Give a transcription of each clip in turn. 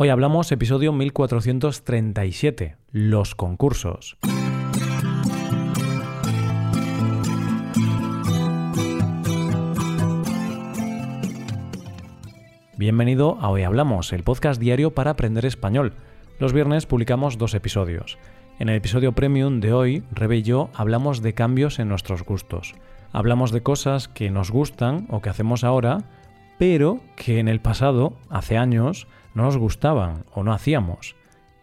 Hoy hablamos episodio 1437, los concursos. Bienvenido a Hoy Hablamos, el podcast diario para aprender español. Los viernes publicamos dos episodios. En el episodio premium de hoy, Rebe y yo hablamos de cambios en nuestros gustos. Hablamos de cosas que nos gustan o que hacemos ahora, pero que en el pasado, hace años, no nos gustaban o no hacíamos.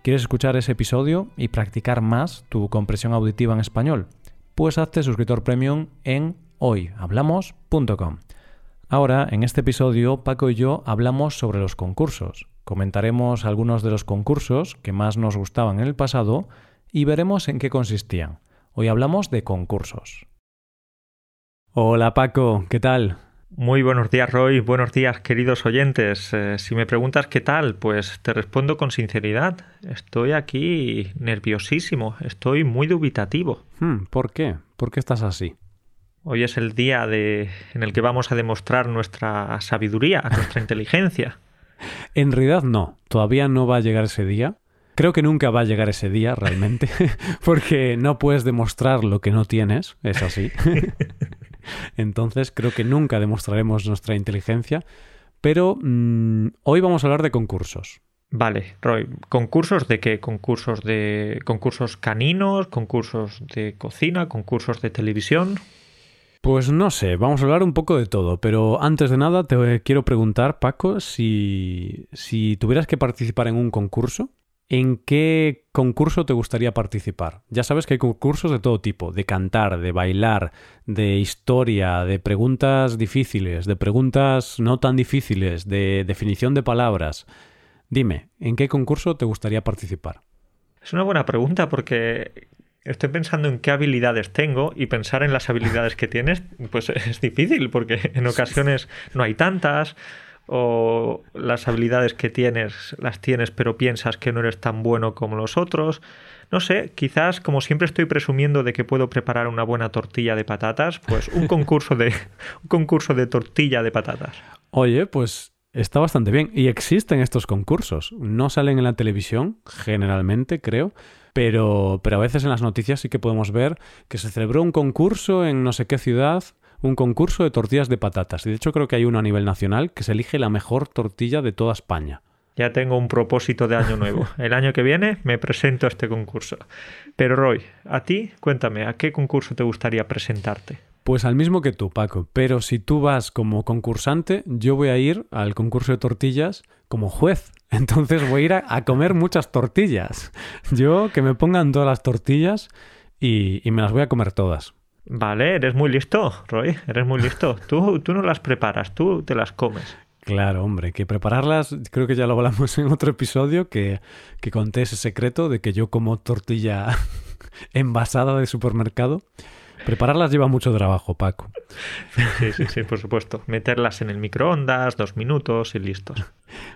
¿Quieres escuchar ese episodio y practicar más tu compresión auditiva en español? Pues hazte suscriptor premium en hoyhablamos.com. Ahora, en este episodio, Paco y yo hablamos sobre los concursos. Comentaremos algunos de los concursos que más nos gustaban en el pasado y veremos en qué consistían. Hoy hablamos de concursos. Hola Paco, ¿qué tal? Muy buenos días, Roy. Buenos días, queridos oyentes. Eh, si me preguntas qué tal, pues te respondo con sinceridad. Estoy aquí nerviosísimo, estoy muy dubitativo. Hmm, ¿Por qué? ¿Por qué estás así? Hoy es el día de... en el que vamos a demostrar nuestra sabiduría, nuestra inteligencia. En realidad no, todavía no va a llegar ese día. Creo que nunca va a llegar ese día realmente, porque no puedes demostrar lo que no tienes, es así. Entonces creo que nunca demostraremos nuestra inteligencia. Pero mm, hoy vamos a hablar de concursos. Vale, Roy, ¿concursos de qué? ¿Concursos de concursos caninos, concursos de cocina, concursos de televisión? Pues no sé, vamos a hablar un poco de todo, pero antes de nada te quiero preguntar, Paco, si, si tuvieras que participar en un concurso, ¿En qué concurso te gustaría participar? Ya sabes que hay concursos de todo tipo, de cantar, de bailar, de historia, de preguntas difíciles, de preguntas no tan difíciles, de definición de palabras. Dime, ¿en qué concurso te gustaría participar? Es una buena pregunta porque estoy pensando en qué habilidades tengo y pensar en las habilidades que tienes, pues es difícil porque en ocasiones no hay tantas o las habilidades que tienes las tienes pero piensas que no eres tan bueno como los otros. No sé, quizás como siempre estoy presumiendo de que puedo preparar una buena tortilla de patatas, pues un concurso de un concurso de tortilla de patatas. Oye, pues está bastante bien y existen estos concursos. No salen en la televisión generalmente, creo, pero pero a veces en las noticias sí que podemos ver que se celebró un concurso en no sé qué ciudad un concurso de tortillas de patatas. Y de hecho creo que hay uno a nivel nacional que se elige la mejor tortilla de toda España. Ya tengo un propósito de año nuevo. El año que viene me presento a este concurso. Pero Roy, a ti, cuéntame, ¿a qué concurso te gustaría presentarte? Pues al mismo que tú, Paco. Pero si tú vas como concursante, yo voy a ir al concurso de tortillas como juez. Entonces voy a ir a, comer muchas tortillas. Yo que me pongan todas las tortillas y me las voy a comer todas. Vale, eres muy listo, Roy, eres muy listo. Tú, tú no las preparas, tú te las comes. Claro, hombre, que prepararlas, creo que ya lo hablamos en otro episodio, que, que conté ese secreto de que yo como tortilla envasada de supermercado. Prepararlas lleva mucho trabajo, Paco. Sí, sí, sí, por supuesto. Meterlas en el microondas, dos minutos y listos.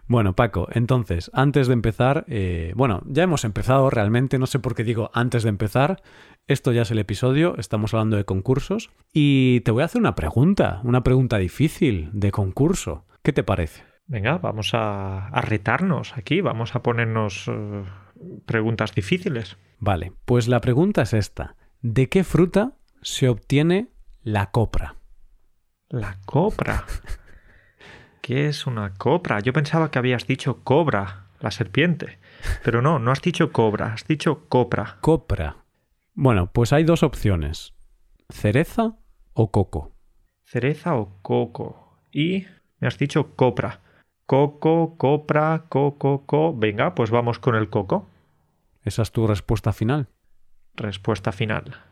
Bueno, Paco, entonces, antes de empezar, eh, bueno, ya hemos empezado realmente, no sé por qué digo antes de empezar, esto ya es el episodio, estamos hablando de concursos y te voy a hacer una pregunta, una pregunta difícil de concurso. ¿Qué te parece? Venga, vamos a, retarnos aquí, vamos a ponernos eh, preguntas difíciles. Vale, pues la pregunta es esta. ¿De qué fruta se obtiene la copra? La copra. ¿Qué es una copra? Yo pensaba que habías dicho cobra, la serpiente. Pero no, no has dicho cobra, has dicho copra. Copra. Bueno, pues hay dos opciones. ¿Cereza o coco? Cereza o coco. Y me has dicho copra. Coco, copra, coco, co. Venga, pues vamos con el coco. ¿Esa es tu respuesta final? Respuesta final.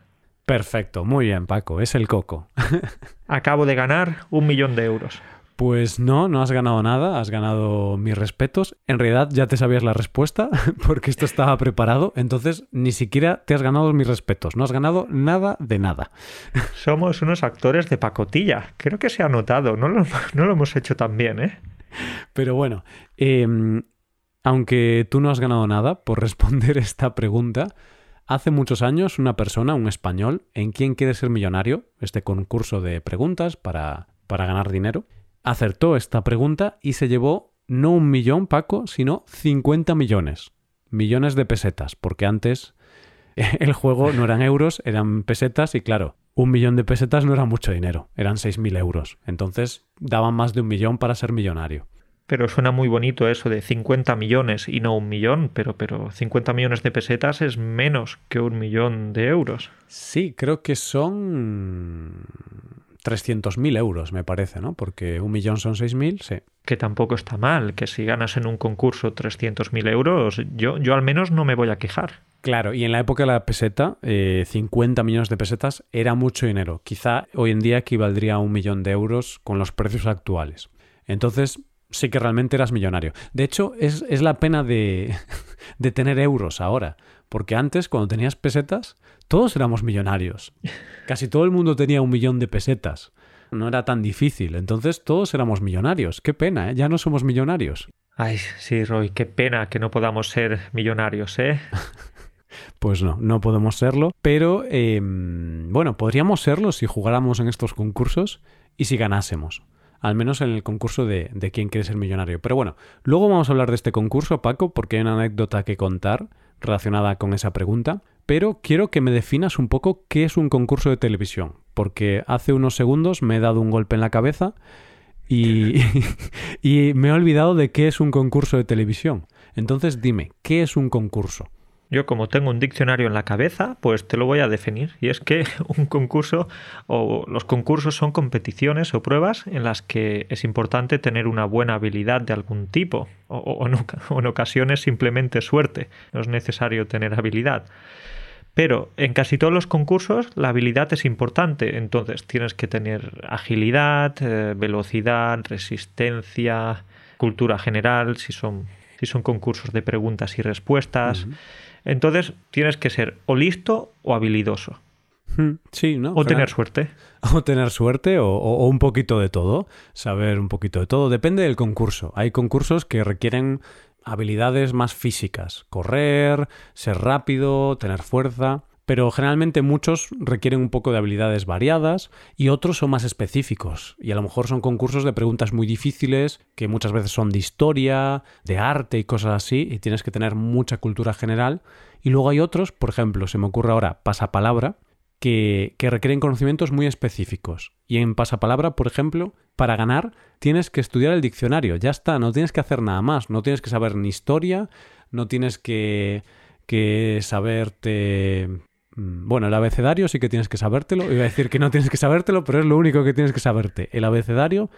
Perfecto, muy bien, Paco, es el coco. Acabo de ganar un millón de euros. Pues no, no has ganado nada, has ganado mis respetos. En realidad ya te sabías la respuesta porque esto estaba preparado, entonces ni siquiera te has ganado mis respetos, no has ganado nada de nada. Somos unos actores de pacotilla, creo que se ha notado, no lo, no lo hemos hecho tan bien, ¿eh? Pero bueno, em, aunque tú no has ganado nada por responder esta pregunta, Hace muchos años una persona, un español, en quien quiere ser millonario, este concurso de preguntas para, para ganar dinero, acertó esta pregunta y se llevó no un millón, Paco, sino 50 millones. Millones de pesetas, porque antes el juego no eran euros, eran pesetas y claro, un millón de pesetas no era mucho dinero, eran 6.000 euros. Entonces daban más de un millón para ser millonario. Pero suena muy bonito eso de 50 millones y no un millón, pero, pero 50 millones de pesetas es menos que un millón de euros. Sí, creo que son 300.000 euros, me parece, ¿no? Porque un millón son 6.000, sí. Que tampoco está mal, que si ganas en un concurso 300.000 euros, yo, yo al menos no me voy a quejar. Claro, y en la época de la peseta, 50 eh, millones de pesetas era mucho dinero. Quizá hoy en día equivaldría a un millón de euros con los precios actuales. Entonces, sí que realmente eras millonario. De hecho, es, la pena de, de, tener euros ahora, porque antes, cuando tenías pesetas, todos éramos millonarios. Casi todo el mundo tenía un millón de pesetas. No era tan difícil, entonces todos éramos millonarios. Qué pena, ¿eh? ya no somos millonarios. Ay, sí, Roy, qué pena que no podamos ser millonarios, ¿eh? pues no, no podemos serlo, pero em, bueno, podríamos serlo si jugáramos en estos concursos y si ganásemos al menos en el concurso de, de quién quiere ser millonario. Pero bueno, luego vamos a hablar de este concurso, Paco, porque hay una anécdota que contar relacionada con esa pregunta. Pero quiero que me definas un poco qué es un concurso de televisión, porque hace unos segundos me he dado un golpe en la cabeza y, y me he olvidado de qué es un concurso de televisión. Entonces dime, ¿qué es un concurso? Yo como tengo un diccionario en la cabeza, pues te lo voy a definir. Y es que un concurso o los concursos son competiciones o pruebas en las que es importante tener una buena habilidad de algún tipo o, en, ocasiones simplemente suerte. No es necesario tener habilidad. Pero en casi todos los concursos la habilidad es importante. Entonces tienes que tener agilidad, eh, velocidad, resistencia, cultura general, si son, si son concursos de preguntas y respuestas. Entonces tienes que ser o listo o habilidoso. Hmm, sí, ¿no? O tener suerte. O tener suerte o, un poquito de todo. Saber un poquito de todo. Depende del concurso. Hay concursos que requieren habilidades más físicas. Correr, ser rápido, tener fuerza pero generalmente muchos requieren un poco de habilidades variadas y otros son más específicos. Y a lo mejor son concursos de preguntas muy difíciles, que muchas veces son de historia, de arte y cosas así, y tienes que tener mucha cultura general. Y luego hay otros, por ejemplo, se me ocurre ahora pasapalabra, que, que requieren conocimientos muy específicos. Y en pasapalabra, por ejemplo, para ganar tienes que estudiar el diccionario, ya está, no tienes que hacer nada más, no tienes que saber ni historia, no tienes que que saberte bueno, el abecedario sí que tienes que sabértelo. Iba a decir que no tienes que sabértelo, pero es lo único que tienes que saberte. El abecedario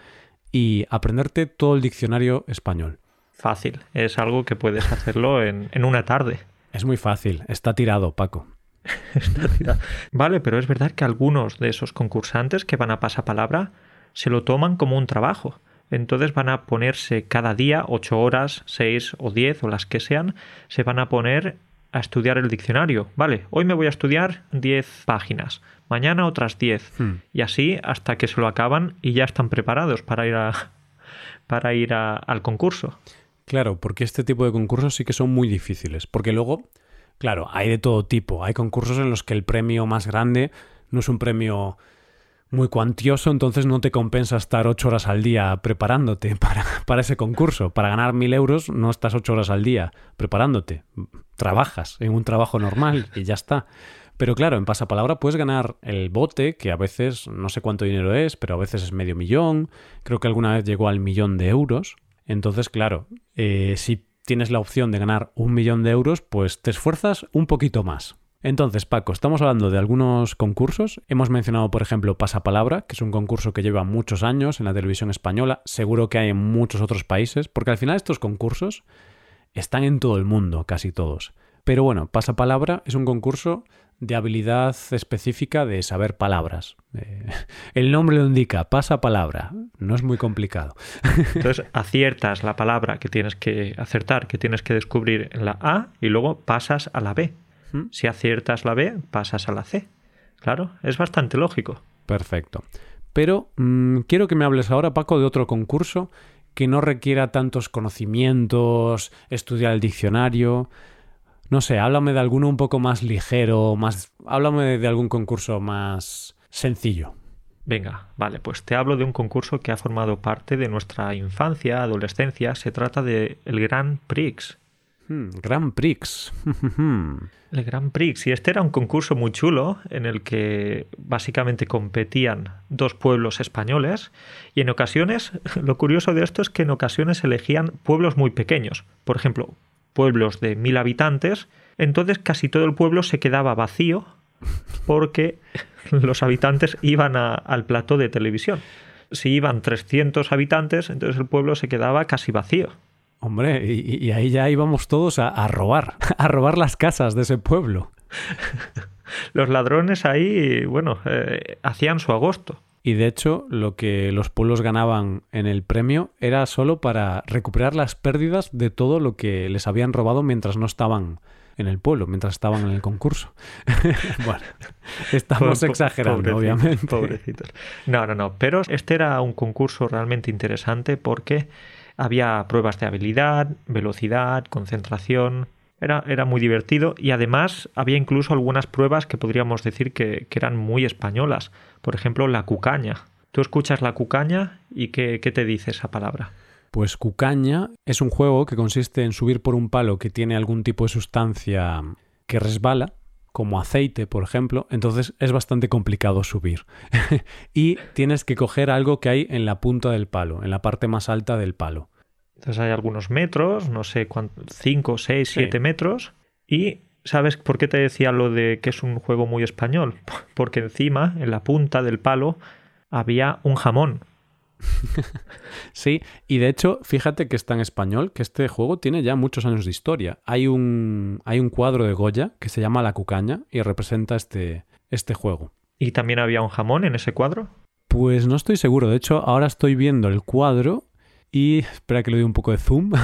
y aprenderte todo el diccionario español. Fácil. Es algo que puedes hacerlo en, una tarde. Es muy fácil. Está tirado, Paco. Está tirado. Vale, pero es verdad que algunos de esos concursantes que van a pasapalabra se lo toman como un trabajo. Entonces van a ponerse cada día, ocho horas, seis o diez o las que sean, se van a poner a estudiar el diccionario. Vale, hoy me voy a estudiar 10 páginas, mañana otras 10 hmm. y así hasta que se lo acaban y ya están preparados para ir a para ir al concurso. Claro, porque este tipo de concursos sí que son muy difíciles, porque luego, claro, hay de todo tipo. Hay concursos en los que el premio más grande no es un premio muy cuantioso, entonces no te compensa estar ocho horas al día preparándote para, para ese concurso. Para ganar mil euros no estás ocho horas al día preparándote. Trabajas en un trabajo normal y ya está. Pero claro, en pasapalabra puedes ganar el bote, que a veces no sé cuánto dinero es, pero a veces es medio millón. Creo que alguna vez llegó al millón de euros. Entonces, claro, eh, si tienes la opción de ganar un millón de euros, pues te esfuerzas un poquito más. Entonces, Paco, estamos hablando de algunos concursos. Hemos mencionado, por ejemplo, Pasapalabra, que es un concurso que lleva muchos años en la televisión española. Seguro que hay en muchos otros países, porque al final estos concursos están en todo el mundo, casi todos. Pero bueno, Pasapalabra es un concurso de habilidad específica de saber palabras. Eh, el nombre lo indica, pasapalabra. No es muy complicado. Entonces aciertas la palabra que tienes que acertar, que tienes que descubrir en la A y luego pasas a la B. Si aciertas la B, pasas a la C. Claro, es bastante lógico. Perfecto. Pero mm, quiero que me hables ahora, Paco, de otro concurso que no requiera tantos conocimientos, estudiar el diccionario. No sé, háblame de alguno un poco más ligero, más. Háblame de algún concurso más sencillo. Venga, vale, pues te hablo de un concurso que ha formado parte de nuestra infancia, adolescencia. Se trata de el Grand Prix. Hmm, Grand Prix. el Grand Prix. Y este era un concurso muy chulo en el que básicamente competían dos pueblos españoles y en ocasiones, lo curioso de esto es que en ocasiones elegían pueblos muy pequeños. Por ejemplo, pueblos de mil habitantes. Entonces casi todo el pueblo se quedaba vacío porque los habitantes iban al plató de televisión. Si iban 300 habitantes, entonces el pueblo se quedaba casi vacío. Hombre, y, ahí ya íbamos todos a, robar, a robar las casas de ese pueblo. los ladrones ahí, bueno, eh, hacían su agosto. Y de hecho, lo que los pueblos ganaban en el premio era solo para recuperar las pérdidas de todo lo que les habían robado mientras no estaban en el pueblo mientras estaban en el concurso. bueno, estamos exagerando, obviamente. Pobrecitos. No, no, no. Pero este era un concurso realmente interesante porque había pruebas de habilidad, velocidad, concentración. Era, era muy divertido y además había incluso algunas pruebas que podríamos decir que, eran muy españolas. Por ejemplo, la cucaña. Tú escuchas la cucaña y ¿qué, qué te dice esa palabra? Pues Cucaña es un juego que consiste en subir por un palo que tiene algún tipo de sustancia que resbala, como aceite, por ejemplo, entonces es bastante complicado subir. y tienes que coger algo que hay en la punta del palo, en la parte más alta del palo. Entonces hay algunos metros, no sé cuántos, 5, 6, 7 metros. Y ¿sabes por qué te decía lo de que es un juego muy español? Porque encima, en la punta del palo, había un jamón. sí, y de hecho, fíjate que está en español, que este juego tiene ya muchos años de historia. Hay un, hay un cuadro de Goya que se llama La Cucaña y representa este, este juego. ¿Y también había un jamón en ese cuadro? Pues no estoy seguro. De hecho, ahora estoy viendo el cuadro y espera que le dé un poco de zoom.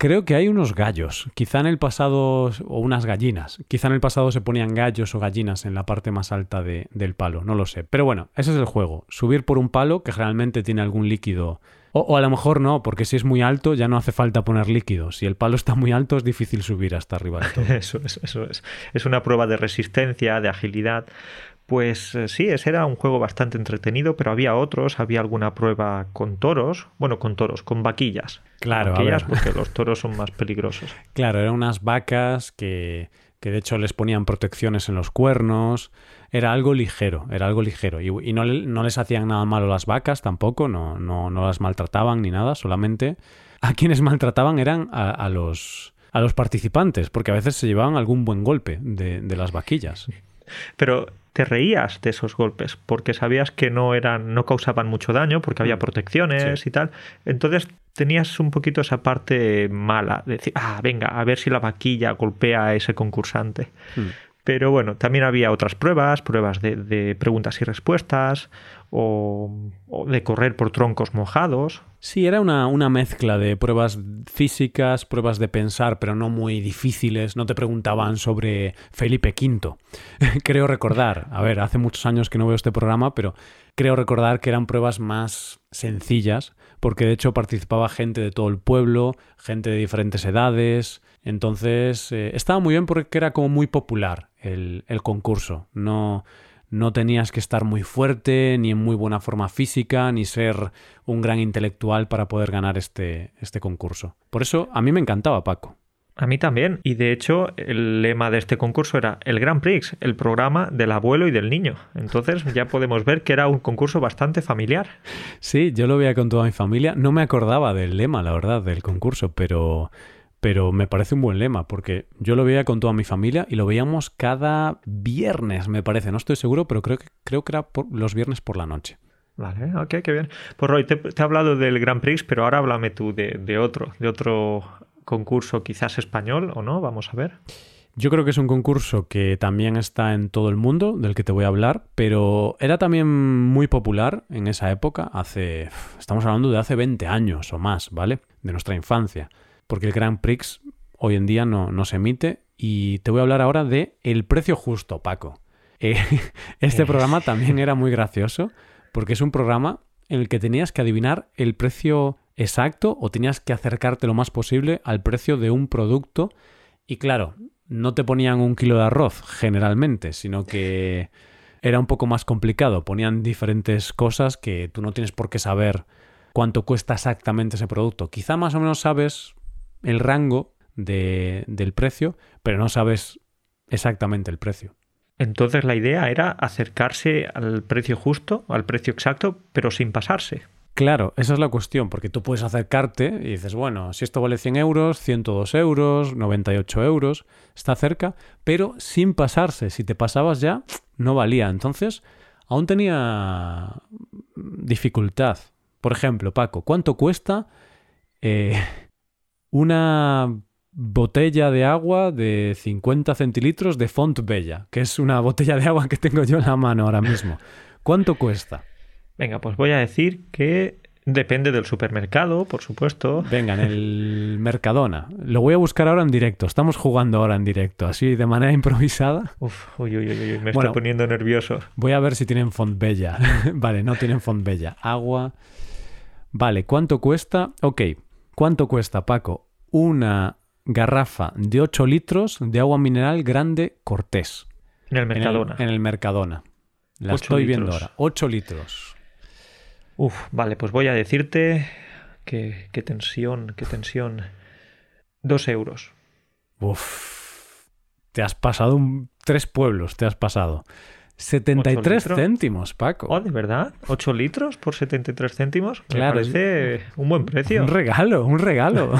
Creo que hay unos gallos, quizá en el pasado, o unas gallinas. Quizá en el pasado se ponían gallos o gallinas en la parte más alta de, del palo, no lo sé. Pero bueno, ese es el juego. Subir por un palo que generalmente tiene algún líquido. O, a lo mejor no, porque si es muy alto ya no hace falta poner líquido. Si el palo está muy alto es difícil subir hasta arriba de todo. Eso es, eso es. Es una prueba de resistencia, de agilidad. Pues eh, sí, ese era un juego bastante entretenido, pero había otros, había alguna prueba con toros, bueno, con toros, con vaquillas. Claro, vaquillas porque los toros son más peligrosos. Claro, eran unas vacas que, que de hecho les ponían protecciones en los cuernos, era algo ligero, era algo ligero. Y, no, no, les hacían nada malo las vacas tampoco, no, no, no, las maltrataban ni nada, solamente a quienes maltrataban eran a, los, a los participantes, porque a veces se llevaban algún buen golpe de, de las vaquillas. Pero te reías de esos golpes porque sabías que no eran no causaban mucho daño porque había mm. protecciones y tal entonces tenías un poquito esa parte mala de decir ah venga a ver si la vaquilla golpea a ese concursante mm. Pero bueno, también había otras pruebas, pruebas de, preguntas y respuestas, o, de correr por troncos mojados. Sí, era una, una, mezcla de pruebas físicas, pruebas de pensar, pero no muy difíciles. No te preguntaban sobre Felipe V. creo recordar, a ver, hace muchos años que no veo este programa, pero creo recordar que eran pruebas más sencillas, porque de hecho participaba gente de todo el pueblo, gente de diferentes edades, entonces, eh, estaba muy bien porque era como muy popular el, el concurso. No, no tenías que estar muy fuerte, ni en muy buena forma física, ni ser un gran intelectual para poder ganar este, este concurso. Por eso a mí me encantaba Paco. A mí también. Y de hecho, el lema de este concurso era el Grand Prix, el programa del abuelo y del niño. Entonces ya podemos ver que era un concurso bastante familiar. Sí, yo lo veía con toda mi familia. No me acordaba del lema, la verdad, del concurso, pero pero me parece un buen lema porque yo lo veía con toda mi familia y lo veíamos cada viernes, me parece. No estoy seguro, pero creo que, creo que era por los viernes por la noche. Vale, ok, qué bien. Pues Roy, te, he hablado del Grand Prix, pero ahora háblame tú de, de, otro, de otro concurso quizás español o no, vamos a ver. Yo creo que es un concurso que también está en todo el mundo, del que te voy a hablar, pero era también muy popular en esa época, hace, estamos hablando de hace 20 años o más, ¿vale? De nuestra infancia porque el Grand Prix hoy en día no, se emite. Y te voy a hablar ahora de El precio justo, Paco. Eh, este programa también era muy gracioso porque es un programa en el que tenías que adivinar el precio exacto o tenías que acercarte lo más posible al precio de un producto. Y claro, no te ponían un kilo de arroz generalmente, sino que era un poco más complicado. Ponían diferentes cosas que tú no tienes por qué saber cuánto cuesta exactamente ese producto. Quizá más o menos sabes el rango de, del precio, pero no sabes exactamente el precio. Entonces la idea era acercarse al precio justo, al precio exacto, pero sin pasarse. Claro, esa es la cuestión, porque tú puedes acercarte y dices, bueno, si esto vale 100 euros, 102 euros, 98 euros, está cerca, pero sin pasarse. Si te pasabas ya, no valía. Entonces, aún tenía dificultad. Por ejemplo, Paco, ¿cuánto cuesta eh, una botella de agua de 50 centilitros de Font Bella? Que es una botella de agua que tengo yo en la mano ahora mismo. ¿Cuánto cuesta? Venga, pues voy a decir que depende del supermercado, por supuesto. Venga, en el Mercadona. Lo voy a buscar ahora en directo. Estamos jugando ahora en directo, así de manera improvisada. Uf, uy, uy, uy, me estoy poniendo nervioso. Voy a ver si tienen Fontbella. vale, no tienen Fontbella. Agua. Vale, ¿cuánto cuesta? Ok, ¿cuánto cuesta, Paco? Una garrafa de 8 litros de agua mineral grande Cortés. En el Mercadona. En el, Mercadona. La estoy viendo ahora. 8 litros. Uf, vale, pues voy a decirte que, qué tensión, qué tensión. Dos euros. Uf, te has pasado un, tres pueblos, te has pasado. 73 céntimos, Paco. Oh, ¿de verdad? ¿8 litros por 73 céntimos? Me claro, parece un buen precio. Un regalo, un regalo.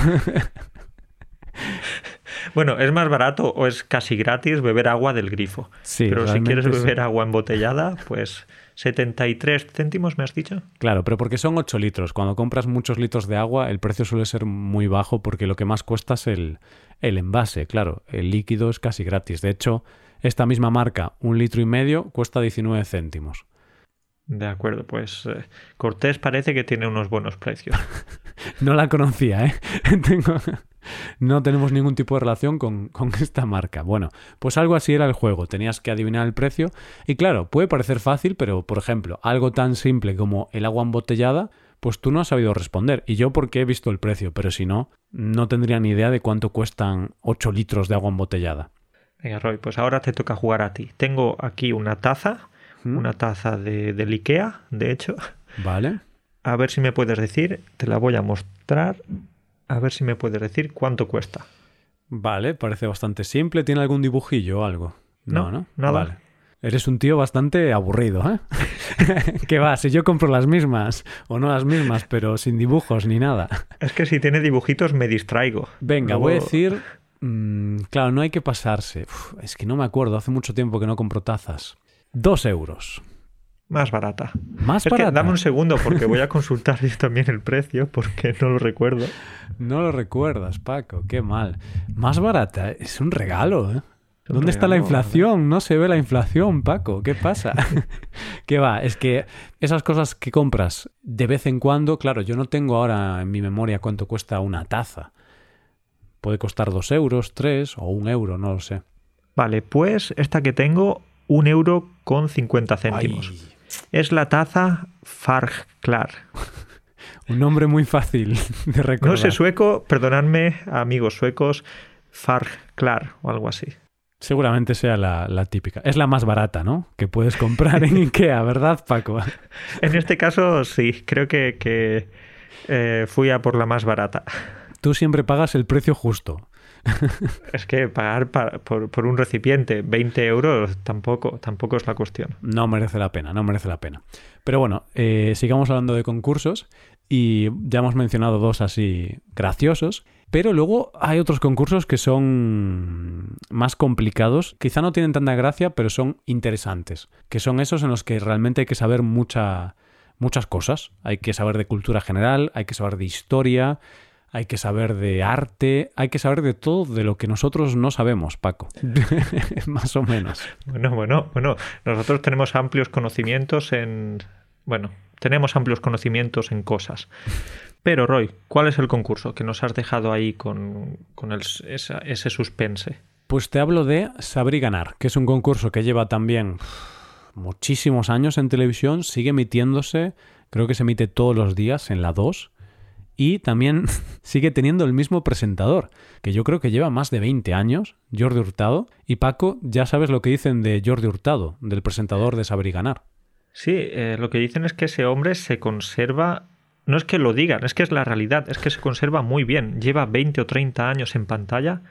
bueno, es más barato o es casi gratis beber agua del grifo. Sí, Pero si quieres beber agua embotellada, pues 73 céntimos, me has dicho. Claro, pero porque son 8 litros. Cuando compras muchos litros de agua, el precio suele ser muy bajo porque lo que más cuesta es el, el envase. Claro, el líquido es casi gratis. De hecho, esta misma marca, un litro y medio, cuesta 19 céntimos. De acuerdo, pues eh, Cortés parece que tiene unos buenos precios. no la conocía, ¿eh? Tengo no tenemos ningún tipo de relación con, esta marca. Bueno, pues algo así era el juego. Tenías que adivinar el precio. Y claro, puede parecer fácil, pero por ejemplo, algo tan simple como el agua embotellada, pues tú no has sabido responder. Y yo porque he visto el precio, pero si no, no tendría ni idea de cuánto cuestan 8 litros de agua embotellada. Venga, Roy, pues ahora te toca jugar a ti. Tengo aquí una taza, ¿Mm? una taza de, del Ikea, de hecho. Vale. A ver si me puedes decir, te la voy a mostrar. A ver si me puedes decir cuánto cuesta. Vale, parece bastante simple. ¿Tiene algún dibujillo o algo? No, no, nada. Vale. Eres un tío bastante aburrido, ¿eh? ¿Qué va? Si yo compro las mismas, o no las mismas, pero sin dibujos ni nada. Es que si tiene dibujitos me distraigo. Venga, voy a decir... Mm, claro, no hay que pasarse. es que no me acuerdo, hace mucho tiempo que no compro tazas. Dos euros. Más barata. Más barata. dame un segundo porque voy a consultar yo también el precio porque no lo recuerdo. No lo recuerdas, Paco. Qué mal. Más barata. Es un regalo, ¿eh? ¿Dónde está la inflación? No se ve la inflación, Paco. ¿Qué pasa? ¿Qué va? Es que esas cosas que compras de vez en cuando, claro, yo no tengo ahora en mi memoria cuánto cuesta una taza. Puede costar dos euros, tres o un euro, no lo sé. Vale, pues esta que tengo, un euro con cincuenta céntimos. Es la taza Farg Clar. Un nombre muy fácil de recordar. No sé sueco, perdonadme, amigos suecos, Farg Clar o algo así. Seguramente sea la, típica. Es la más barata, ¿no? Que puedes comprar en Ikea, ¿verdad, Paco? en este caso, sí. Creo que, eh, fui a por la más barata. Tú siempre pagas el precio justo. es que pagar por, un recipiente 20 euros tampoco, tampoco es la cuestión. No merece la pena, no merece la pena. Pero bueno, eh, sigamos hablando de concursos y ya hemos mencionado dos así graciosos. Pero luego hay otros concursos que son más complicados, quizá no tienen tanta gracia, pero son interesantes, que son esos en los que realmente hay que saber mucha, muchas cosas. Hay que saber de cultura general, hay que saber de historia, hay que saber de arte, hay que saber de todo de lo que nosotros no sabemos, Paco. Más o menos. Bueno, bueno, bueno. Nosotros tenemos amplios conocimientos en. Bueno, tenemos amplios conocimientos en cosas. Pero, Roy, ¿cuál es el concurso que nos has dejado ahí con, ese suspense? Pues te hablo de Saber y Ganar, que es un concurso que lleva también muchísimos años en televisión, sigue emitiéndose, creo que se emite todos los días en la 2 y también sigue teniendo el mismo presentador, que yo creo que lleva más de 20 años, Jordi Hurtado. Y Paco, ya sabes lo que dicen de Jordi Hurtado, del presentador de Saber y Ganar. Sí, eh, lo que dicen es que ese hombre se conserva no es que lo digan, es que es la realidad, es que se conserva muy bien. Lleva 20 o 30 años en pantalla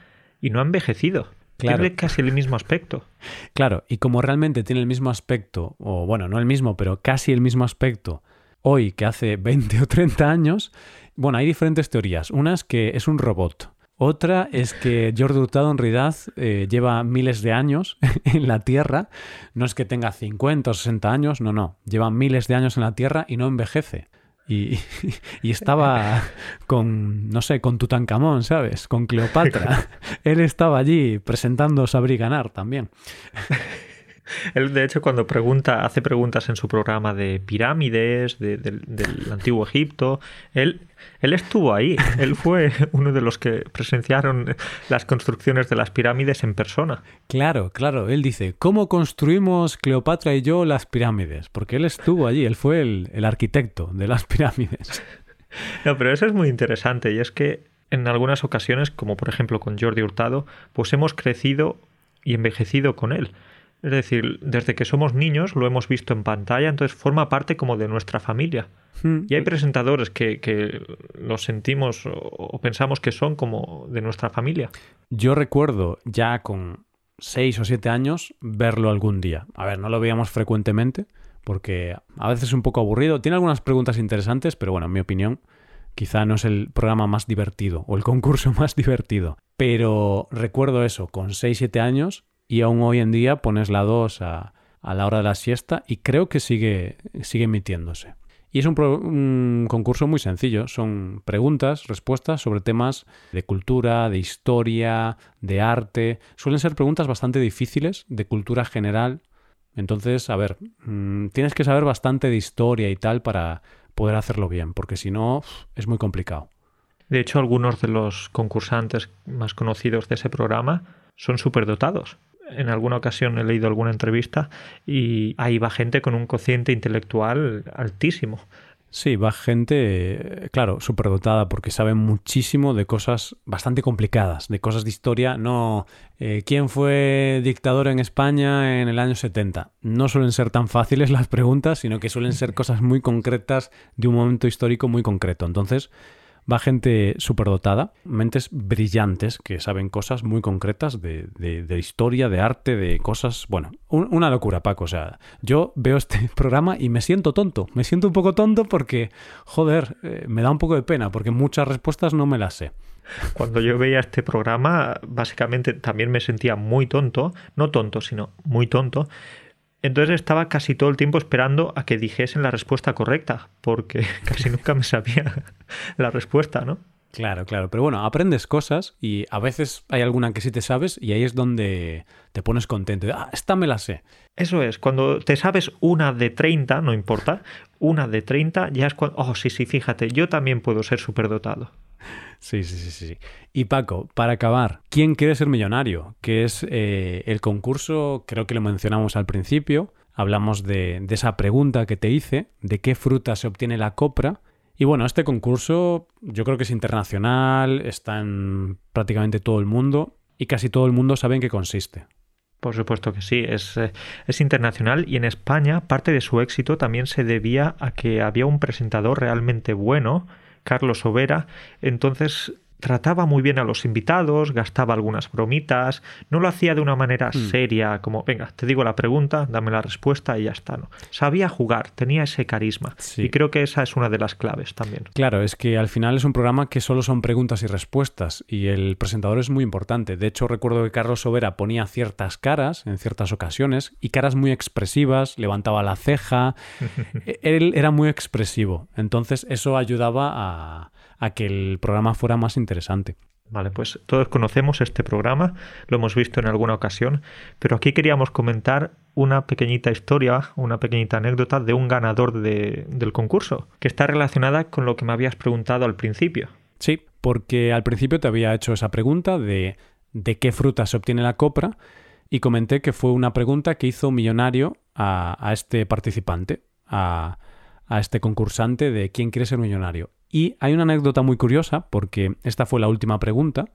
y no ha envejecido. Tiene casi el mismo aspecto. Claro, y como realmente tiene el mismo aspecto, o bueno, no el mismo, pero casi el mismo aspecto hoy que hace 20 o 30 años, bueno, hay diferentes teorías. Una es que es un robot. Otra es que Jordi Hurtado en realidad eh, lleva miles de años en la Tierra. No es que tenga 50 o 60 años, no, no. Lleva miles de años en la Tierra y no envejece. Y, y, estaba con, no sé, con Tutankamón, ¿sabes? Con Cleopatra. Él estaba allí presentando Sabri Ganar también. Él, de hecho, cuando pregunta, hace preguntas en su programa de pirámides, del antiguo Egipto, él, él estuvo ahí. Él fue uno de los que presenciaron las construcciones de las pirámides en persona. Claro, claro. Él dice, ¿cómo construimos Cleopatra y yo las pirámides? Porque él estuvo allí, él fue el, el arquitecto de las pirámides. No, pero eso es muy interesante y es que en algunas ocasiones, como por ejemplo con Jordi Hurtado, pues hemos crecido y envejecido con él. Es decir, desde que somos niños lo hemos visto en pantalla, entonces forma parte como de nuestra familia. Hmm. Y hay presentadores que, que los sentimos o, pensamos que son como de nuestra familia. Yo recuerdo ya con seis o siete años verlo algún día. A ver, no lo veíamos frecuentemente porque a veces es un poco aburrido. Tiene algunas preguntas interesantes, pero bueno, en mi opinión, quizá no es el programa más divertido o el concurso más divertido. Pero recuerdo eso, con seis, siete años y aún hoy en día pones la 2 a, la hora de la siesta y creo que sigue, sigue emitiéndose. Y es un, un, concurso muy sencillo, son preguntas, respuestas sobre temas de cultura, de historia, de arte. Suelen ser preguntas bastante difíciles, de cultura general. Entonces, a ver, mm, tienes que saber bastante de historia y tal para poder hacerlo bien, porque si no, es muy complicado. De hecho, algunos de los concursantes más conocidos de ese programa son superdotados en alguna ocasión he leído alguna entrevista y ahí va gente con un cociente intelectual altísimo. Sí, va gente, claro, superdotada porque sabe muchísimo de cosas bastante complicadas, de cosas de historia. No, eh, ¿quién fue dictador en España en el año 70? No suelen ser tan fáciles las preguntas, sino que suelen ser cosas muy concretas de un momento histórico muy concreto. Entonces, va gente superdotada, mentes brillantes que saben cosas muy concretas de, de, historia, de arte, de cosas. Bueno, una locura, Paco. O sea, yo veo este programa y me siento tonto. Me siento un poco tonto porque, joder, eh, me da un poco de pena porque muchas respuestas no me las sé. Cuando yo veía este programa, básicamente también me sentía muy tonto, no tonto, sino muy tonto, entonces estaba casi todo el tiempo esperando a que dijesen la respuesta correcta, porque casi nunca me sabía la respuesta, ¿no? Claro, claro. Pero bueno, aprendes cosas y a veces hay alguna que sí te sabes y ahí es donde te pones contento. Ah, esta me la sé. Eso es, cuando te sabes una de 30, no importa, una de 30, ya es cuando... Oh, sí, sí, fíjate, yo también puedo ser superdotado. Sí, sí, sí, sí. Y Paco, para acabar, ¿quién quiere ser millonario? Que es eh, el concurso, creo que lo mencionamos al principio, hablamos de, de esa pregunta que te hice, de qué fruta se obtiene la copra. Y bueno, este concurso yo creo que es internacional, está en prácticamente todo el mundo y casi todo el mundo sabe en qué consiste. Por supuesto que sí, es, eh, es, internacional y en España parte de su éxito también se debía a que había un presentador realmente bueno Carlos Overa, entonces trataba muy bien a los invitados, gastaba algunas bromitas, no lo hacía de una manera hmm. seria, como, venga, te digo la pregunta, dame la respuesta y ya está, ¿no? Sabía jugar, tenía ese carisma. Y creo que esa es una de las claves también. Claro, es que al final es un programa que solo son preguntas y respuestas y el presentador es muy importante. De hecho, recuerdo que Carlos Sobera ponía ciertas caras en ciertas ocasiones y caras muy expresivas, levantaba la ceja, e-, él era muy expresivo. Entonces eso ayudaba a a que el programa fuera más interesante. Vale, pues todos conocemos este programa, lo hemos visto en alguna ocasión, pero aquí queríamos comentar una pequeñita historia, una pequeñita anécdota de un ganador del concurso, que está relacionada con lo que me habías preguntado al principio. Sí, porque al principio te había hecho esa pregunta de de qué fruta se obtiene la copra y comenté que fue una pregunta que hizo millonario a, a este participante, a, a este concursante de quién quiere ser millonario. Y hay una anécdota muy curiosa porque esta fue la última pregunta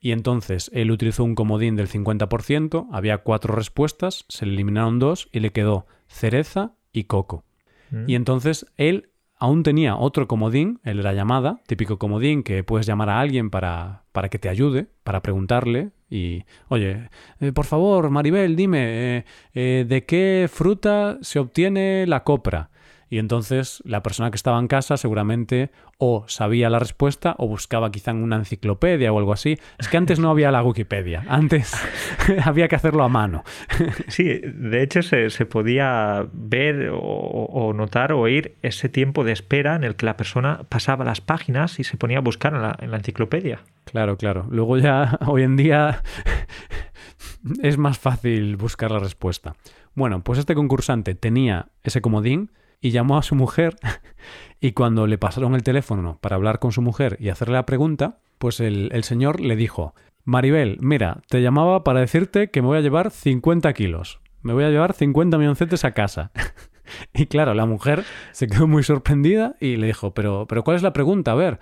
y entonces él utilizó un comodín del 50%, había cuatro respuestas, se le eliminaron dos y le quedó cereza y coco. Mm. Y entonces él aún tenía otro comodín, el de la llamada, típico comodín que puedes llamar a alguien para, para que te ayude, para preguntarle y, oye, eh, por favor, Maribel, dime, eh, eh, ¿de qué fruta se obtiene la copra? Y entonces la persona que estaba en casa seguramente o sabía la respuesta o buscaba quizá en una enciclopedia o algo así. Es que antes no había la Wikipedia, antes había que hacerlo a mano. Sí, de hecho se, se podía ver o, o, notar o oír ese tiempo de espera en el que la persona pasaba las páginas y se ponía a buscar en la, en la enciclopedia. Claro, claro. Luego ya hoy en día es más fácil buscar la respuesta. Bueno, pues este concursante tenía ese comodín y llamó a su mujer y cuando le pasaron el teléfono para hablar con su mujer y hacerle la pregunta, pues el, señor le dijo, Maribel, mira, te llamaba para decirte que me voy a llevar 50 kilos, me voy a llevar 50 milloncetes a casa. y claro, la mujer se quedó muy sorprendida y le dijo, pero, pero ¿cuál es la pregunta? A ver.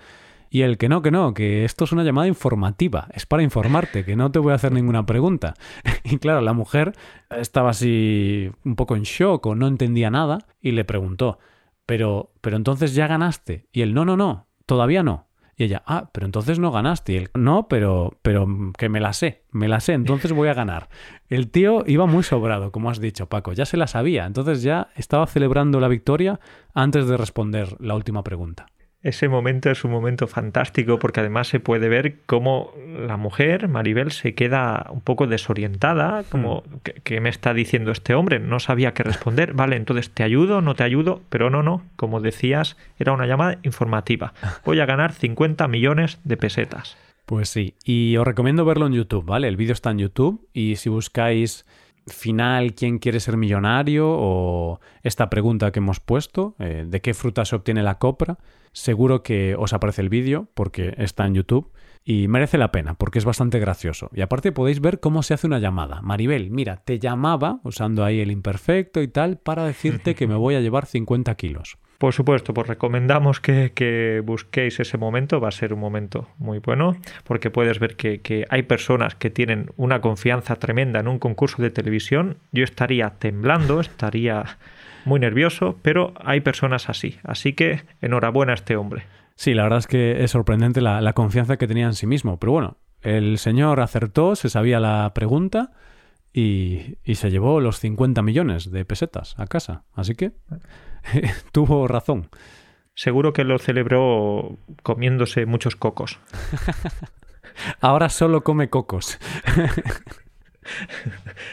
Y el que no, que no, que esto es una llamada informativa, es para informarte, que no te voy a hacer ninguna pregunta. Y claro, la mujer estaba así un poco en shock o no entendía nada y le preguntó, pero, pero entonces ya ganaste. Y él, no, no, no, todavía no. Y ella, ah, pero entonces no ganaste. Y él, no, pero, pero que me la sé, me la sé, entonces voy a ganar. El tío iba muy sobrado, como has dicho, Paco, ya se la sabía, entonces ya estaba celebrando la victoria antes de responder la última pregunta. Ese momento es un momento fantástico porque además se puede ver cómo la mujer, Maribel, se queda un poco desorientada, como Hmm. ¿qué, qué me está diciendo este hombre? No sabía qué responder. Vale, entonces te ayudo, no te ayudo, pero no, no, como decías, era una llamada informativa. Voy a ganar 50 millones de pesetas. Pues sí, y os recomiendo verlo en YouTube, ¿vale? El vídeo está en YouTube y si buscáis final quién quiere ser millonario o esta pregunta que hemos puesto, eh, de qué fruta se obtiene la copra, seguro que os aparece el vídeo porque está en YouTube y merece la pena porque es bastante gracioso. Y aparte podéis ver cómo se hace una llamada. Maribel, mira, te llamaba usando ahí el imperfecto y tal para decirte que me voy a llevar 50 kilos. Por supuesto, pues recomendamos que, busquéis ese momento, va a ser un momento muy bueno, porque puedes ver que, hay personas que tienen una confianza tremenda en un concurso de televisión. Yo estaría temblando, estaría muy nervioso, pero hay personas así. Así que enhorabuena a este hombre. Sí, la verdad es que es sorprendente la, confianza que tenía en sí mismo, pero bueno, el señor acertó, se sabía la pregunta. Y, y, se llevó los 50 millones de pesetas a casa. Así que tuvo razón. Seguro que lo celebró comiéndose muchos cocos. Ahora solo come cocos.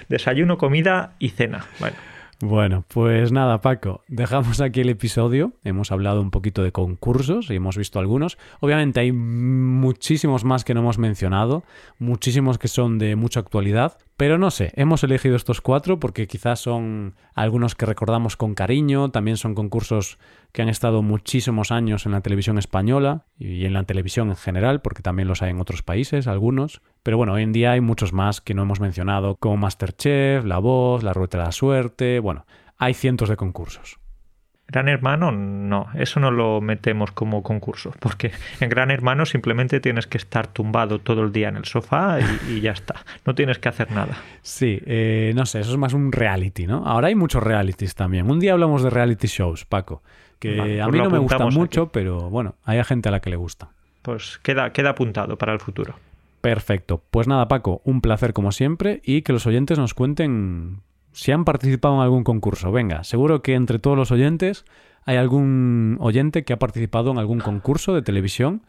Desayuno, comida y cena. Bueno. Bueno, pues nada, Paco, dejamos aquí el episodio. Hemos hablado un poquito de concursos y hemos visto algunos. Obviamente hay muchísimos más que no hemos mencionado, muchísimos que son de mucha actualidad, pero no sé, hemos elegido estos cuatro porque quizás son algunos que recordamos con cariño, también son concursos que han estado muchísimos años en la televisión española y en la televisión en general, porque también los hay en otros países, algunos. Pero bueno, hoy en día hay muchos más que no hemos mencionado, como Masterchef, La Voz, La Rueta de la Suerte, bueno, hay cientos de concursos. Gran Hermano, no, eso no lo metemos como concurso, porque en Gran Hermano simplemente tienes que estar tumbado todo el día en el sofá y, y ya está, no tienes que hacer nada. Sí, eh, no sé, eso es más un reality, ¿no? Ahora hay muchos realities también. Un día hablamos de reality shows, Paco, que vale, pues a mí no me gusta mucho, aquí. pero bueno, hay gente a la que le gusta. Pues queda, queda apuntado para el futuro. Perfecto. Pues nada, Paco, un placer como siempre y que los oyentes nos cuenten si han participado en algún concurso. Venga, seguro que entre todos los oyentes hay algún oyente que ha participado en algún concurso de televisión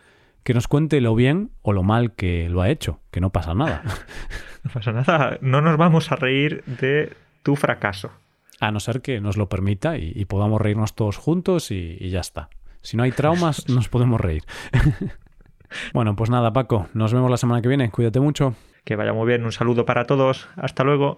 que nos cuente lo bien o lo mal que lo ha hecho, que no pasa nada. no pasa nada, no nos vamos a reír de tu fracaso. A no ser que nos lo permita y, y podamos reírnos todos juntos y, y ya está. Si no hay traumas, nos podemos reír. bueno, pues nada, Paco, nos vemos la semana que viene. Cuídate mucho. Que vaya muy bien, un saludo para todos. Hasta luego.